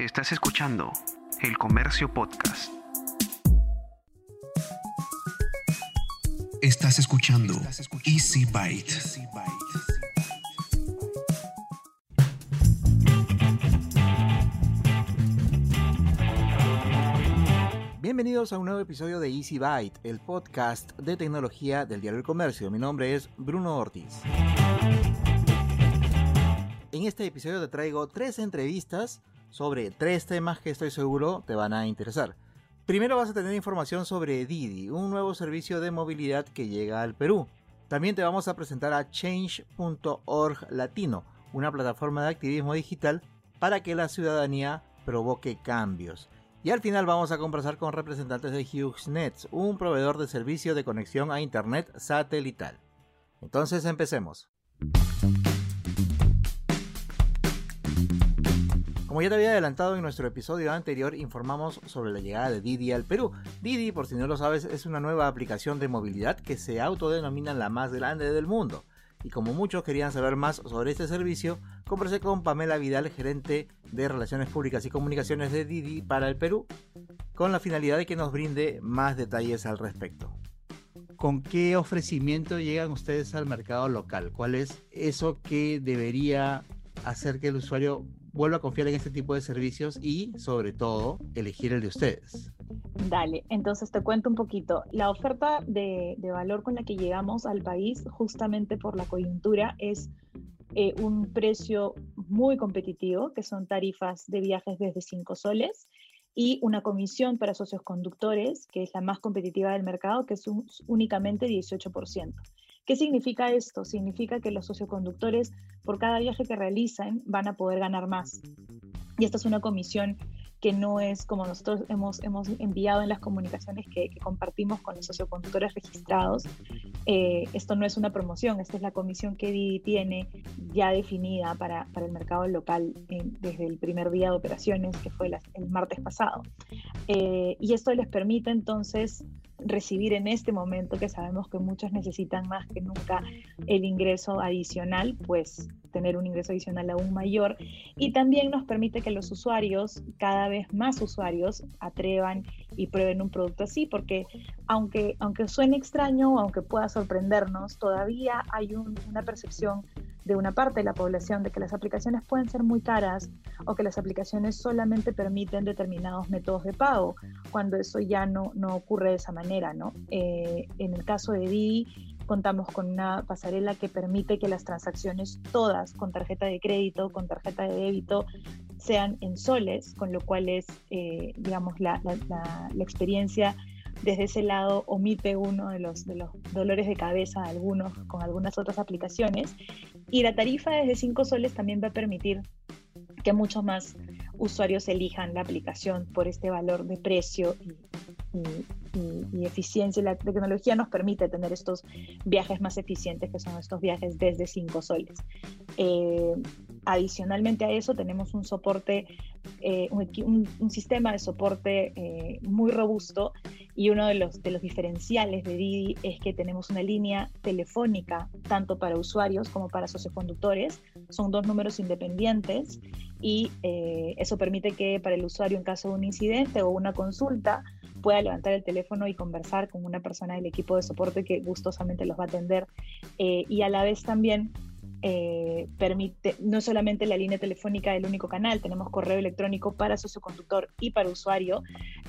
Estás escuchando El Comercio Podcast. Estás escuchando Easy Byte. Bienvenidos a un nuevo episodio de Easy Byte, el podcast de tecnología del diario El Comercio. Mi nombre es Bruno Ortiz. En este episodio te traigo tres entrevistas sobre tres temas que estoy seguro te van a interesar. Primero vas a tener información sobre Didi, un nuevo servicio de movilidad que llega al Perú. También te vamos a presentar a Change.org Latino, una plataforma de activismo digital para que la ciudadanía provoque cambios. Y al final vamos a conversar con representantes de HughesNet, un proveedor de servicio de conexión a Internet satelital. Entonces empecemos. Como ya te había adelantado en nuestro episodio anterior, informamos sobre la llegada de Didi al Perú. Didi, por si no lo sabes, es una nueva aplicación de movilidad que se autodenomina la más grande del mundo. Y como muchos querían saber más sobre este servicio, conversé con Pamela Vidal, gerente de Relaciones Públicas y Comunicaciones de Didi para el Perú, con la finalidad de que nos brinde más detalles al respecto. ¿Con qué ofrecimiento llegan ustedes al mercado local? ¿Cuál es eso que debería hacer que el usuario vuelva a confiar en este tipo de servicios y, sobre todo, elegir el de ustedes. Dale, entonces te cuento un poquito. La oferta de, valor con la que llegamos al país, justamente por la coyuntura, es eh, un precio muy competitivo, que son tarifas de viajes desde 5 soles, y una comisión para socios conductores, que es la más competitiva del mercado, que es únicamente 18%. ¿Qué significa esto? Significa que los socioconductores por cada viaje que realicen van a poder ganar más. Y esta es una comisión que no es como nosotros hemos, hemos enviado en las comunicaciones que, compartimos con los socioconductores registrados. Eh, esto no es una promoción, esta es la comisión que Didi tiene ya definida para, para el mercado local desde el primer día de operaciones, que fue el martes pasado. Eh, y esto les permite entonces recibir en este momento, que sabemos que muchos necesitan más que nunca el ingreso adicional, pues tener un ingreso adicional aún mayor. Y también nos permite que los usuarios, cada vez más usuarios, atrevan y prueben un producto así, porque aunque, aunque suene extraño, aunque pueda sorprendernos, todavía hay una percepción de una parte de la población de que las aplicaciones pueden ser muy caras o que las aplicaciones solamente permiten determinados métodos de pago, cuando eso ya no, no ocurre de esa manera, ¿no? Eh, en el caso de Didi, contamos con una pasarela que permite que las transacciones todas con tarjeta de crédito, con tarjeta de débito, sean en soles, con lo cual es, eh, digamos, la, la, experiencia desde ese lado omite uno de los, de los dolores de cabeza algunos con algunas otras aplicaciones. Y la tarifa desde 5 soles también va a permitir que muchos más usuarios elijan la aplicación por este valor de precio y, eficiencia. La tecnología nos permite tener estos viajes más eficientes, que son estos viajes desde 5 soles. Eh, adicionalmente a eso, tenemos un soporte, eh, un, sistema de soporte eh, muy robusto y uno de los, de los diferenciales de Didi es que tenemos una línea telefónica tanto para usuarios como para socioconductores. Son dos números independientes y eso permite que para el usuario en caso de un incidente o una consulta, pueda levantar el teléfono y conversar con una persona del equipo de soporte que gustosamente los va a atender eh, y a la vez también eh, permite no solamente la línea telefónica del único canal, tenemos correo electrónico para socioconductor y para usuario,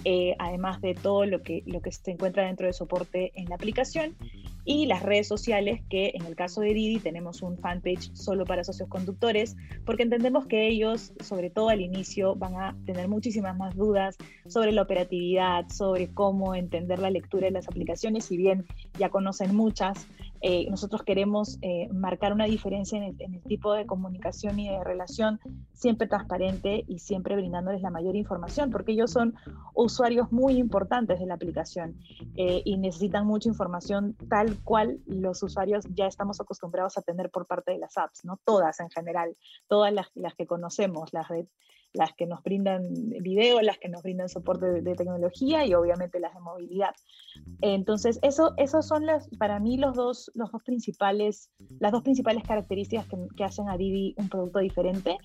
eh, además de todo lo que, lo que se encuentra dentro de soporte en la aplicación. Y las redes sociales, que en el caso de Didi tenemos un fanpage solo para socios conductores, porque entendemos que ellos, sobre todo al inicio, van a tener muchísimas más dudas sobre la operatividad, sobre cómo entender la lectura de las aplicaciones, si bien ya conocen muchas, eh, nosotros queremos eh, marcar una diferencia en el, tipo de comunicación y de relación siempre transparente y siempre brindándoles la mayor información, porque ellos son usuarios muy importantes de la aplicación eh, y necesitan mucha información tal cual los usuarios ya estamos acostumbrados a tener por parte de las apps, ¿no? Todas en general, todas las, que conocemos, las de las que nos brindan video, las que nos brindan soporte de, tecnología y obviamente las de movilidad. Entonces, eso, esos son las, para mí los dos, los dos principales, las dos principales características que, hacen a Didi un producto diferente.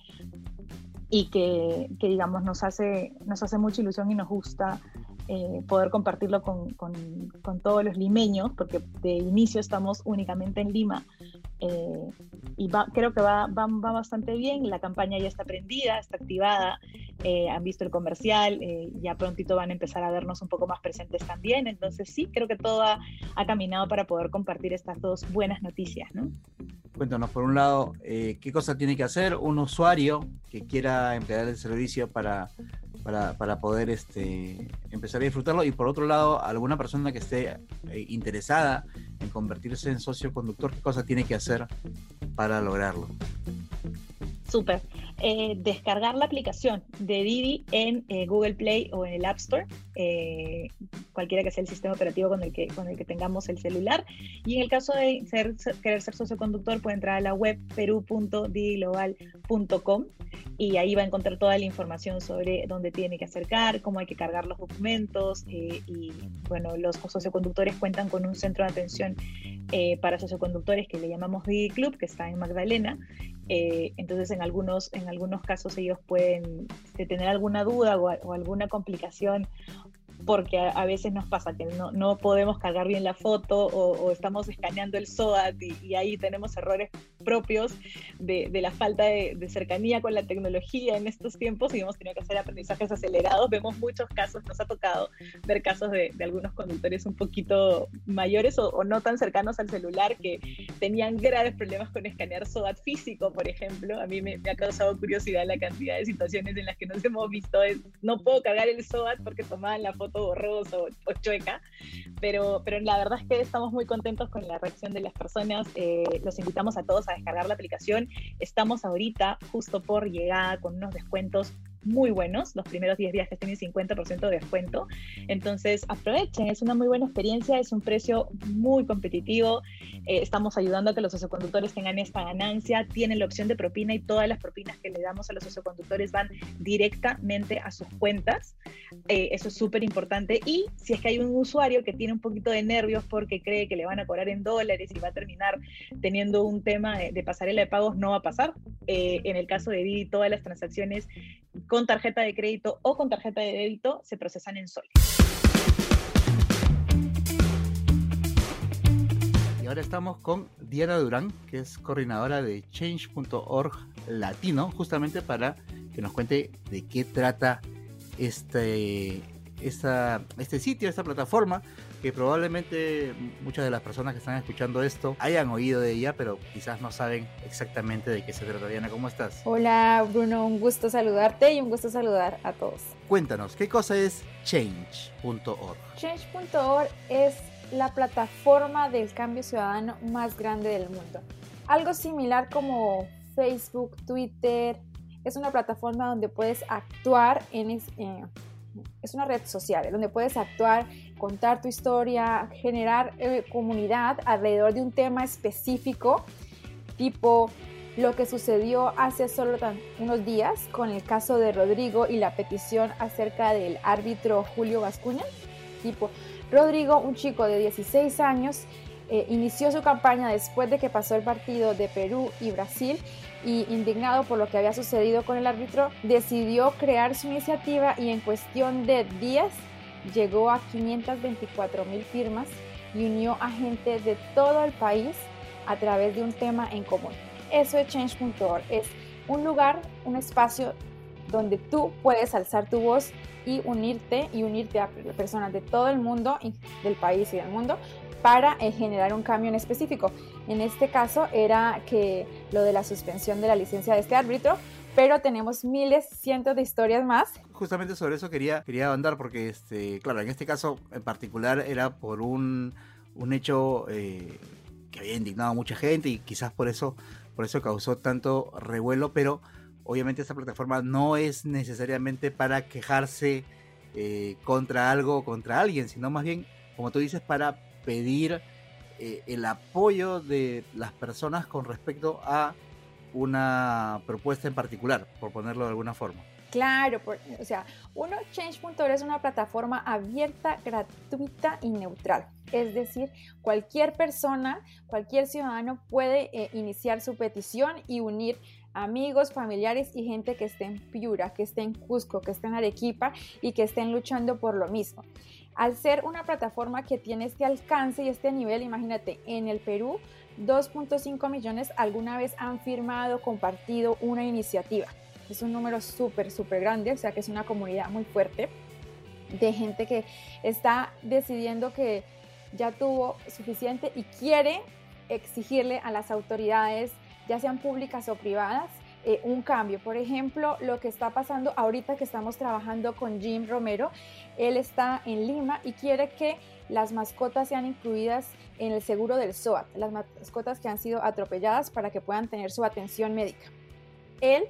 y que, que, digamos, nos hace, nos hace mucha ilusión y nos gusta eh, poder compartirlo con, con, todos los limeños, porque de inicio estamos únicamente en Lima. Eh, y creo que va, va, bastante bien, la campaña ya está prendida, está activada, eh, han visto el comercial, ya prontito van a empezar a vernos un poco más presentes también, entonces sí, creo que todo ha, caminado para poder compartir estas dos buenas noticias. ¿no? Cuéntanos, por un lado, qué cosa tiene que hacer un usuario que quiera emplear el servicio para para, para, poder este, empezar a disfrutarlo y por otro lado, alguna persona que esté eh, interesada en convertirse en socio conductor, ¿qué cosa tiene que hacer para lograrlo? Súper. Eh, descargar la aplicación de Didi en eh, Google Play o en el App Store, eh, cualquiera que sea el sistema operativo con el, que, con el que tengamos el celular. Y en el caso de ser, querer ser socio conductor, puede entrar a la web peru.didiglobal.com y ahí va a encontrar toda la información sobre dónde tiene que acercar, cómo hay que cargar los documentos y bueno, los socioconductores cuentan con un centro de atención para socioconductores que le llamamos Didi Club, que está en Magdalena. entonces en algunos, en algunos casos ellos pueden este, tener alguna duda o, o alguna complicación porque a, veces nos pasa que no, no, podemos cargar bien la foto o, estamos escaneando el SOAT y, ahí tenemos errores propios de, de la falta de, cercanía con la tecnología en estos tiempos y hemos tenido que hacer aprendizajes acelerados. Vemos muchos casos, nos ha tocado ver casos de, algunos conductores un poquito mayores o, no tan cercanos al celular que tenían graves problemas con escanear SOAT físico, por ejemplo. A mí me, ha causado curiosidad la cantidad de situaciones en las que nos hemos visto. no puedo cargar el SOAT porque tomaban la foto borrosa o, chueca, pero, pero la verdad es que estamos muy contentos con la reacción de las personas. Eh, los invitamos a todos a descargar la aplicación. Estamos ahorita justo por llegada con unos descuentos muy buenos. Los primeros 10 viajes tienen 50% de descuento. Entonces, aprovechen, es una muy buena experiencia, es un precio muy competitivo. Eh, estamos ayudando a que los socioconductores tengan esta ganancia. Tienen la opción de propina y todas las propinas que le damos a los socioconductores van directamente a sus cuentas. Eh, eso es súper importante. Y si es que hay un usuario que tiene un poquito de nervios porque cree que le van a cobrar en dólares y va a terminar teniendo un tema de, pasarela de pagos, no va a pasar. Eh, en el caso de Didi, todas las transacciones con tarjeta de crédito o con tarjeta de débito se procesan en soles. Y ahora estamos con Diana Durán, que es coordinadora de change.org latino, justamente para que nos cuente de qué trata este, este sitio, esta plataforma, que probablemente muchas de las personas que están escuchando esto hayan oído de ella, pero quizás no saben exactamente de qué se trata. Diana, ¿cómo estás? Hola Bruno, un gusto saludarte y un gusto saludar a todos. Cuéntanos, ¿qué cosa es change.org? Change.org es la plataforma del cambio ciudadano más grande del mundo. Algo similar como Facebook, Twitter, es una plataforma donde puedes actuar en, eh, es una red social donde puedes actuar, contar tu historia, generar eh, comunidad alrededor de un tema específico, tipo lo que sucedió hace solo unos días con el caso de Rodrigo y la petición acerca del árbitro Julio Vascuña. Tipo, Rodrigo, un chico de 16 años, eh, inició su campaña después de que pasó el partido de Perú y Brasil y indignado por lo que había sucedido con el árbitro, decidió crear su iniciativa y en cuestión de días llegó a 524 mil firmas y unió a gente de todo el país a través de un tema en común. Eso es change.org, es un lugar, un espacio donde tú puedes alzar tu voz y unirte y unirte a personas de todo el mundo, del país y del mundo, para eh, generar un cambio en específico. En este caso era que lo de la suspensión de la licencia de este árbitro, pero tenemos miles, cientos de historias más. Justamente sobre eso quería, quería andar porque, este, claro, en este caso en particular era por un, un hecho eh, que había indignado a mucha gente y quizás por eso, por eso causó tanto revuelo, pero obviamente esta plataforma no es necesariamente para quejarse eh, contra algo o contra alguien, sino más bien, como tú dices, para pedir eh, el apoyo de las personas con respecto a una propuesta en particular, por ponerlo de alguna forma. Claro, o sea, uno Change.org es una plataforma abierta, gratuita y neutral. Es decir, cualquier persona, cualquier ciudadano puede eh, iniciar su petición y unir amigos, familiares y gente que esté en Piura, que esté en Cusco, que esté en Arequipa y que estén luchando por lo mismo. Al ser una plataforma que tiene este alcance y este nivel, imagínate, en el Perú 2.5 millones alguna vez han firmado, compartido una iniciativa. Es un número súper, súper grande, o sea que es una comunidad muy fuerte de gente que está decidiendo que ya tuvo suficiente y quiere exigirle a las autoridades, ya sean públicas o privadas, eh, un cambio. Por ejemplo, lo que está pasando ahorita que estamos trabajando con Jim Romero, él está en Lima y quiere que las mascotas sean incluidas en el seguro del SOAT, las mascotas que han sido atropelladas para que puedan tener su atención médica. Él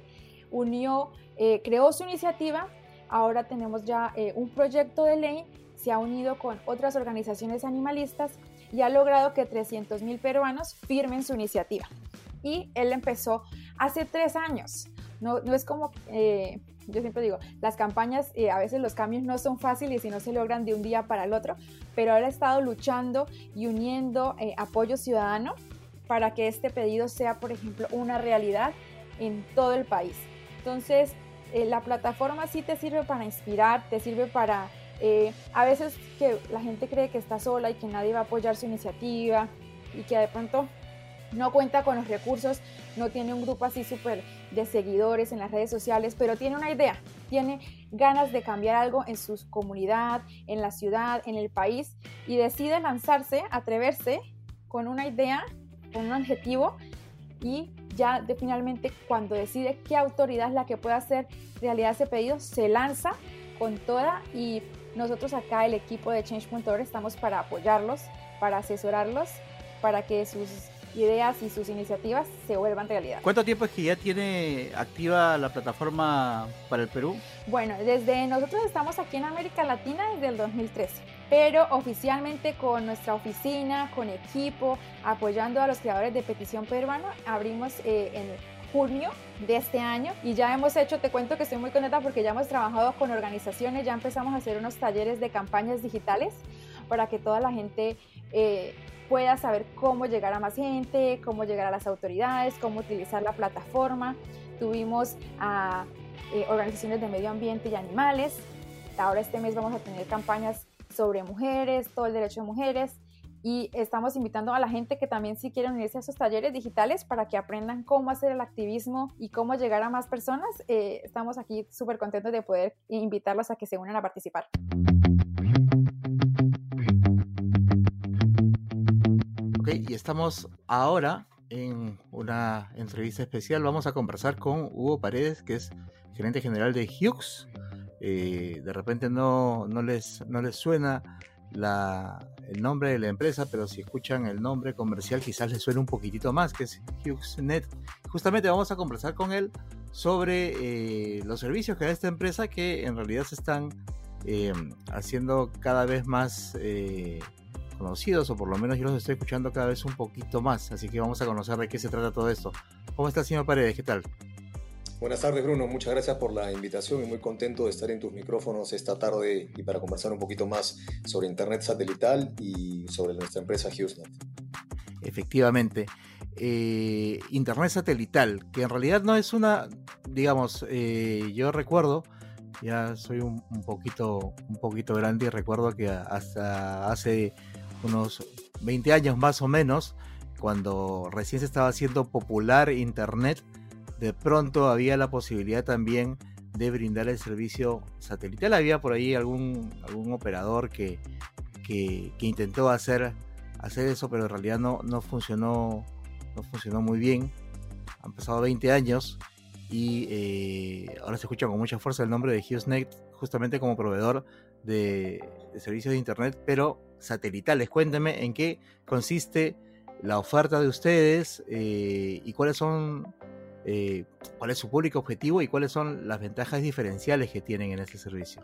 unió, eh, creó su iniciativa, ahora tenemos ya eh, un proyecto de ley, se ha unido con otras organizaciones animalistas y ha logrado que 300 mil peruanos firmen su iniciativa. Y él empezó hace tres años. No, es como eh, yo siempre digo, las campañas, eh, a veces los cambios no son fáciles y no se logran de un día para el otro, pero ahora ha estado luchando y uniendo eh, apoyo ciudadano para que este pedido sea, por ejemplo, una realidad en todo el país. Entonces, eh, la plataforma sí te sirve para inspirar, te sirve para... a veces que la gente cree que está sola y que nadie va a apoyar su iniciativa y que de pronto no cuenta con los recursos, no tiene un grupo así súper de seguidores en las redes sociales, pero tiene una idea, tiene ganas de cambiar algo en su comunidad, en la ciudad, en el país y decide lanzarse, atreverse con una idea, con un objetivo y ya de finalmente cuando decide qué autoridad es la que puede hacer realidad ese pedido, se lanza con toda y nosotros acá el equipo de Change.org estamos para apoyarlos, para asesorarlos, para que sus ideas y sus iniciativas se vuelvan realidad. ¿Cuánto tiempo es que ya tiene activa la plataforma para el Perú? Bueno, desde nosotros estamos aquí en América Latina desde el 2013, pero oficialmente con nuestra oficina, con equipo, apoyando a los creadores de petición peruano, abrimos eh, en junio de este año y ya hemos hecho, te cuento que estoy muy contenta porque ya hemos trabajado con organizaciones, ya empezamos a hacer unos talleres de campañas digitales para que toda la gente eh, pueda saber cómo llegar a más gente, cómo llegar a las autoridades, cómo utilizar la plataforma. Tuvimos a eh, organizaciones de medio ambiente y animales. Ahora este mes vamos a tener campañas sobre mujeres, todo el derecho de mujeres. Y estamos invitando a la gente que también si quieren unirse a esos talleres digitales para que aprendan cómo hacer el activismo y cómo llegar a más personas. Eh, estamos aquí súper contentos de poder invitarlos a que se unan a participar. Y estamos ahora en una entrevista especial. Vamos a conversar con Hugo Paredes, que es gerente general de Hughes. Eh, de repente no, no, les, no les suena el nombre de la empresa, pero si escuchan el nombre comercial quizás les suene un poquitito más, que es HughesNet. Justamente vamos a conversar con él sobre eh, los servicios que da esta empresa que en realidad se están eh, haciendo cada vez más conocidos, o por lo menos yo los estoy escuchando cada vez un poquito más, así que vamos a conocer de qué se trata todo esto. ¿Cómo está, señor Paredes? ¿Qué tal? Buenas tardes, Bruno. Muchas gracias por la invitación y muy contento de estar en tus micrófonos esta tarde y para conversar un poquito más sobre Internet satelital y sobre nuestra empresa HughesNet. Efectivamente. Eh, Internet satelital, que en realidad no es una, digamos, eh, yo recuerdo, ya soy un, un, poquito, un poquito grande y recuerdo que hasta hace unos 20 años más o menos, cuando recién se estaba haciendo popular Internet, de pronto había la posibilidad también de brindar el servicio satelital. Había por ahí algún, algún operador que, que, intentó hacer, hacer eso, pero en realidad no, no, funcionó, no funcionó muy bien. Han pasado 20 años y eh, ahora se escucha con mucha fuerza el nombre de HughesNet justamente como proveedor de, servicios de Internet, pero satelitales. Cuénteme en qué consiste la oferta de ustedes eh, y cuáles son, eh, cuál es su público objetivo y cuáles son las ventajas diferenciales que tienen en este servicio.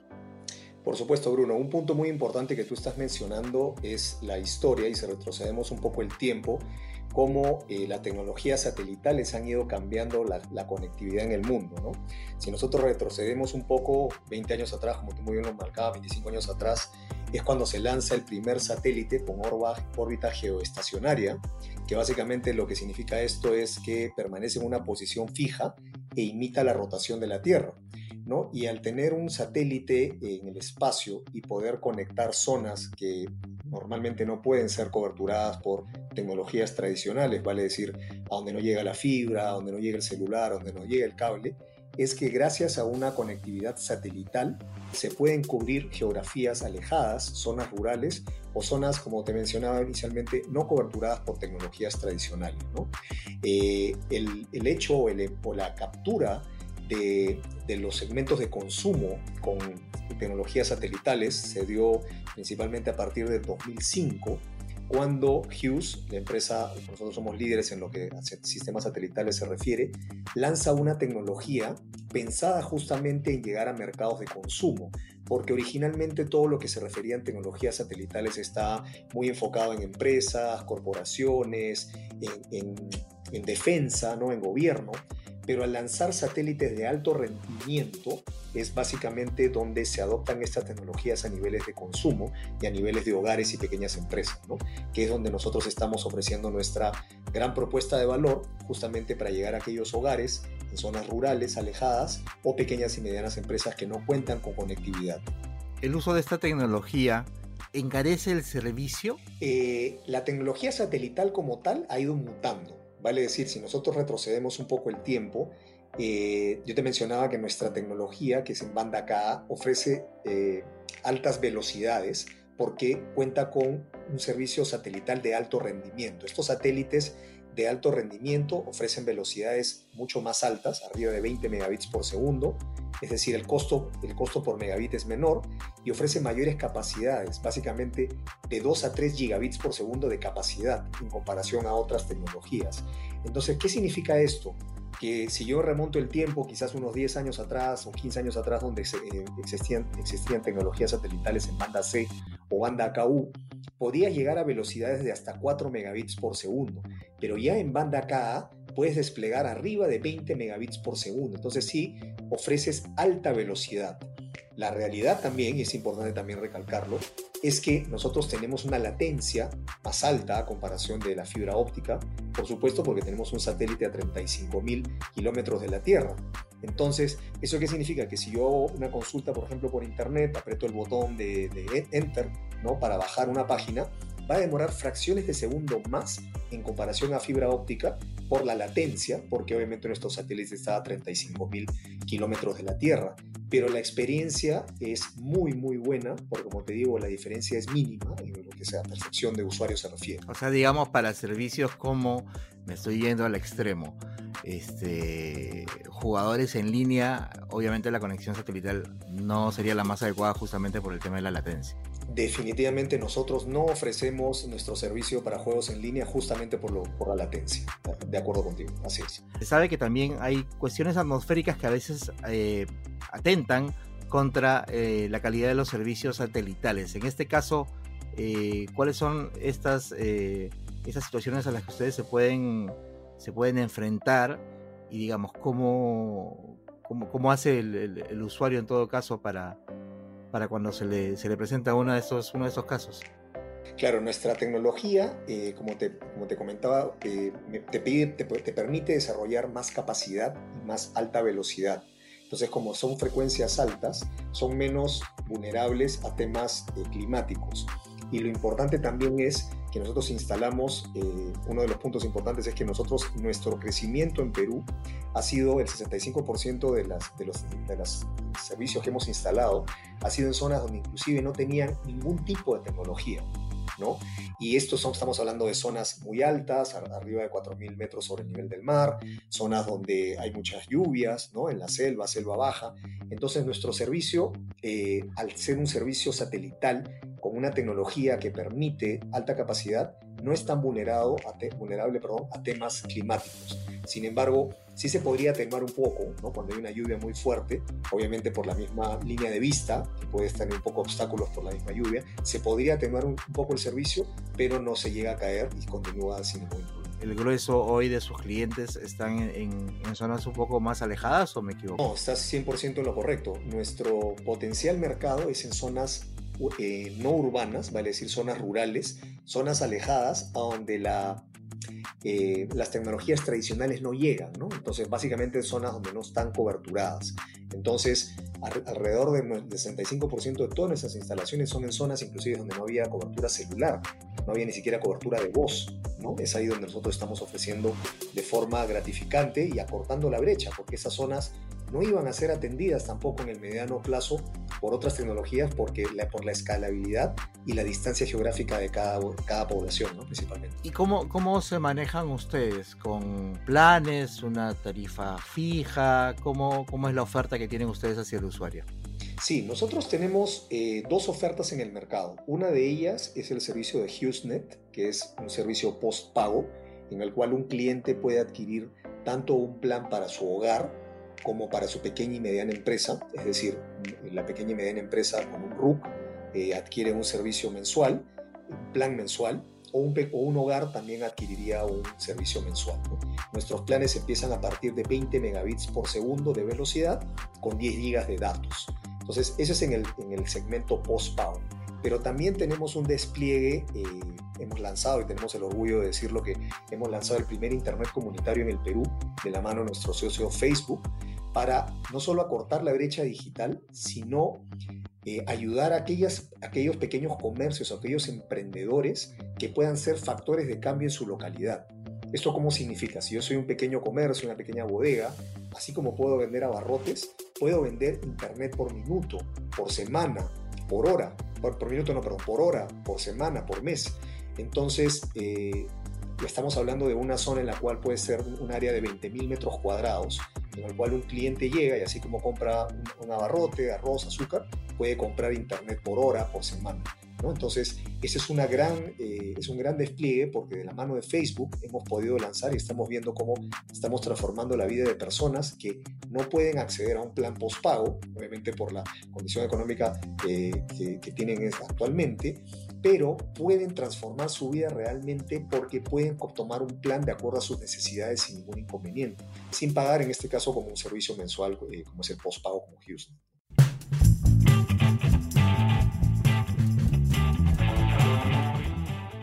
Por supuesto, Bruno. Un punto muy importante que tú estás mencionando es la historia y si retrocedemos un poco el tiempo, cómo eh, las tecnologías satelitales han ido cambiando la, conectividad en el mundo. ¿no? Si nosotros retrocedemos un poco, 20 años atrás, como tú muy bien lo marcaba, 25 años atrás, es cuando se lanza el primer satélite con órbita geoestacionaria, que básicamente lo que significa esto es que permanece en una posición fija e imita la rotación de la Tierra. ¿No? Y al tener un satélite en el espacio y poder conectar zonas que normalmente no pueden ser coberturadas por tecnologías tradicionales, vale decir, a donde no llega la fibra, a donde no llega el celular, a donde no llega el cable, es que gracias a una conectividad satelital se pueden cubrir geografías alejadas, zonas rurales o zonas, como te mencionaba inicialmente, no coberturadas por tecnologías tradicionales. Eh, el, hecho o, o la captura de, los segmentos de consumo con tecnologías satelitales se dio principalmente a partir de 2005 cuando Hughes, la empresa, nosotros somos líderes en lo que a sistemas satelitales se refiere, lanza una tecnología pensada justamente en llegar a mercados de consumo, porque originalmente todo lo que se refería en tecnologías satelitales está muy enfocado en empresas, corporaciones, en defensa, ¿no? en gobierno, pero al lanzar satélites de alto rendimiento es básicamente donde se adoptan estas tecnologías a niveles de consumo y a niveles de hogares y pequeñas empresas, ¿no? que es donde nosotros estamos ofreciendo nuestra gran propuesta de valor justamente para llegar a aquellos hogares en zonas rurales alejadas o pequeñas y medianas empresas que no cuentan con conectividad. ¿El uso de esta tecnología encarece el servicio? Eh, la tecnología satelital como tal ha ido mutando Vale decir, si nosotros retrocedemos un poco el tiempo, eh, yo te mencionaba que nuestra tecnología, que es en banda K, ofrece eh, altas velocidades porque cuenta con un servicio satelital de alto rendimiento. Estos satélites de alto rendimiento ofrecen velocidades mucho más altas, arriba de 20 megabits por segundo, es decir, el costo, el costo por megabit es menor y ofrece mayores capacidades, básicamente de 2 a 3 gigabits por segundo de capacidad en comparación a otras tecnologías. Entonces, ¿qué significa esto? Que si yo remonto el tiempo, quizás unos 10 años atrás o 15 años atrás, donde eh, existían, existían tecnologías satelitales en banda C o banda KU, podía llegar a velocidades de hasta 4 megabits por segundo, pero ya en banda KA puedes desplegar arriba de 20 megabits por segundo. Entonces sí, ofreces alta velocidad. La realidad también, y es importante también recalcarlo, es que nosotros tenemos una latencia más alta a comparación de la fibra óptica, por supuesto porque tenemos un satélite a 35.000 kilómetros de la Tierra. Entonces, ¿eso qué significa? Que si yo hago una consulta, por ejemplo, por internet, aprieto el botón de Enter para bajar una página, va a demorar fracciones de segundo más en comparación a fibra óptica por la latencia, porque obviamente nuestro satélite está a 35.000 kilómetros de la Tierra, pero la experiencia es muy, muy buena, porque como te digo, la diferencia es mínima en lo que sea percepción de usuario se refiere. O sea, digamos, para servicios como, me estoy yendo al extremo, este, jugadores en línea, obviamente la conexión satelital no sería la más adecuada justamente por el tema de la latencia definitivamente nosotros no ofrecemos nuestro servicio para juegos en línea justamente por, la latencia. De acuerdo contigo, así es. Se sabe que también hay cuestiones atmosféricas que a veces eh, atentan contra eh, la calidad de los servicios satelitales. En este caso, eh, ¿cuáles son estas, estas situaciones a las que ustedes se pueden, se pueden enfrentar? Y digamos, ¿cómo, cómo, cómo hace el usuario en todo caso para para cuando se le, se le presenta uno de, esos, uno de esos casos. Claro, nuestra tecnología, eh, como, te, como te comentaba, eh, te, te, te, permite desarrollar más capacidad y más alta velocidad. Entonces, como son frecuencias altas, son menos vulnerables a temas eh, climáticos. Y lo importante también es que nosotros instalamos, eh, uno de los puntos importantes es que nosotros, nuestro crecimiento en Perú ha sido el 65% de, las, de, los, de los servicios que hemos instalado, ha sido en zonas donde inclusive no tenían ningún tipo de tecnología. ¿No? Y esto son, estamos hablando de zonas muy altas, arriba de 4.000 metros sobre el nivel del mar, zonas donde hay muchas lluvias, ¿no? En la selva, selva baja. Entonces nuestro servicio, eh, al ser un servicio satelital, con una tecnología que permite alta capacidad, no es tan vulnerado a vulnerable perdón, a temas climáticos. Sin embargo, sí se podría atenuar un poco ¿no? cuando hay una lluvia muy fuerte, obviamente por la misma línea de vista, que puede tener un poco obstáculos por la misma lluvia, se podría atenuar un, poco el servicio, pero no se llega a caer y continúa sin ningún problema. el grueso hoy de sus clientes están en, en, zonas un poco más alejadas o me equivoco? No, estás 100% en lo correcto. Nuestro potencial mercado es en zonas eh, no urbanas, vale decir zonas rurales, zonas alejadas a donde la eh, las tecnologías tradicionales no llegan, ¿no? Entonces, básicamente zonas donde no están coberturadas. Entonces, alrededor del 65% de todas nuestras instalaciones son en zonas inclusive donde no había cobertura celular, no había ni siquiera cobertura de voz, ¿no? Es ahí donde nosotros estamos ofreciendo de forma gratificante y acortando la brecha, porque esas zonas no iban a ser atendidas tampoco en el mediano plazo por otras tecnologías porque la, por la escalabilidad y la distancia geográfica de cada, cada población, ¿no? principalmente. ¿Y cómo, cómo se manejan ustedes? ¿Con planes, una tarifa fija? ¿Cómo, cómo es la oferta que tienen ustedes hacia el usuario? Sí, nosotros tenemos eh, dos ofertas en el mercado. Una de ellas es el servicio de HughesNet, que es un servicio post-pago, en el cual un cliente puede adquirir tanto un plan para su hogar como para su pequeña y mediana empresa, es decir, la pequeña y mediana empresa con un RUC eh, adquiere un servicio mensual, un plan mensual, o un, o un hogar también adquiriría un servicio mensual. Nuestros planes empiezan a partir de 20 megabits por segundo de velocidad con 10 gigas de datos. Entonces, ese es en el, en el segmento post-pago. Pero también tenemos un despliegue, eh, hemos lanzado y tenemos el orgullo de decirlo que hemos lanzado el primer Internet comunitario en el Perú de la mano de nuestro socio Facebook, para no solo acortar la brecha digital, sino eh, ayudar a aquellas, aquellos pequeños comercios, a aquellos emprendedores que puedan ser factores de cambio en su localidad. ¿Esto cómo significa? Si yo soy un pequeño comercio, una pequeña bodega, así como puedo vender abarrotes, puedo vender internet por minuto, por semana, por hora, por, minuto no, perdón, por hora, por semana, por mes. Entonces, eh, estamos hablando de una zona en la cual puede ser un área de 20.000 metros cuadrados en el cual un cliente llega y así como compra un, abarrote, arroz, azúcar, puede comprar internet por hora, por semana. Entonces, ese es, gran, eh, es un gran despliegue porque de la mano de Facebook hemos podido lanzar y estamos viendo cómo estamos transformando la vida de personas que no pueden acceder a un plan postpago, obviamente por la condición económica eh, que, que tienen actualmente, pero pueden transformar su vida realmente porque pueden tomar un plan de acuerdo a sus necesidades sin ningún inconveniente, sin pagar en este caso como un servicio mensual eh, como es el postpago como Houston.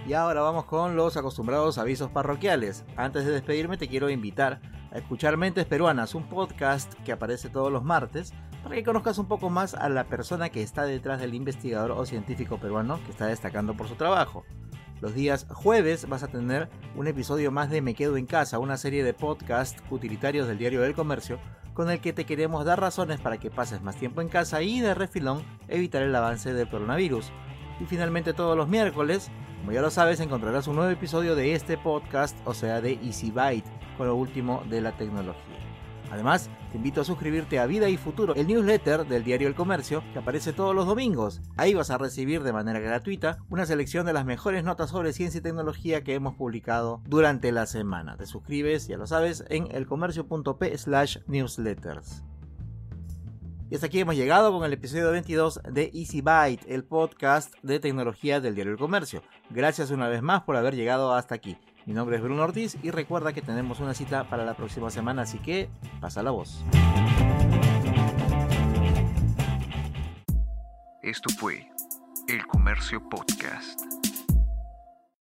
Y ahora vamos con los acostumbrados avisos parroquiales. Antes de despedirme te quiero invitar a escuchar Mentes Peruanas, un podcast que aparece todos los martes, para que conozcas un poco más a la persona que está detrás del investigador o científico peruano que está destacando por su trabajo. Los días jueves vas a tener un episodio más de Me Quedo en Casa, una serie de podcasts utilitarios del Diario del Comercio, con el que te queremos dar razones para que pases más tiempo en casa y de refilón evitar el avance del coronavirus. Y finalmente todos los miércoles como ya lo sabes, encontrarás un nuevo episodio de este podcast, o sea, de Easy Byte, con lo último de la tecnología. Además, te invito a suscribirte a Vida y Futuro, el newsletter del diario El Comercio, que aparece todos los domingos. Ahí vas a recibir de manera gratuita una selección de las mejores notas sobre ciencia y tecnología que hemos publicado durante la semana. Te suscribes, ya lo sabes, en elcomercio.p slash newsletters. Y hasta aquí hemos llegado con el episodio 22 de Easy Byte, el podcast de tecnología del diario El Comercio. Gracias una vez más por haber llegado hasta aquí. Mi nombre es Bruno Ortiz y recuerda que tenemos una cita para la próxima semana, así que pasa la voz. Esto fue El Comercio Podcast.